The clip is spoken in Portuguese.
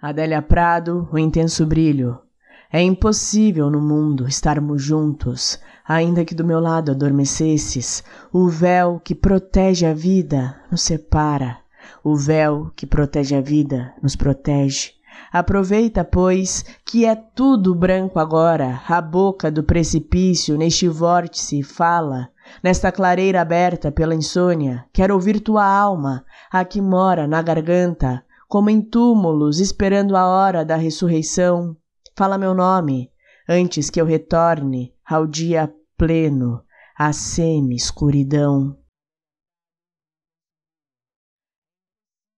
Adélia Prado, o intenso brilho. É impossível no mundo estarmos juntos, ainda que do meu lado adormecesses. O véu que protege a vida nos separa. O véu que protege a vida nos protege. Aproveita, pois, que é tudo branco agora, a boca do precipício neste vórtice fala, nesta clareira aberta pela insônia, quero ouvir tua alma, a que mora na garganta, como em túmulos esperando a hora da ressurreição. Fala meu nome, antes que eu retorne ao dia pleno, à semi-escuridão.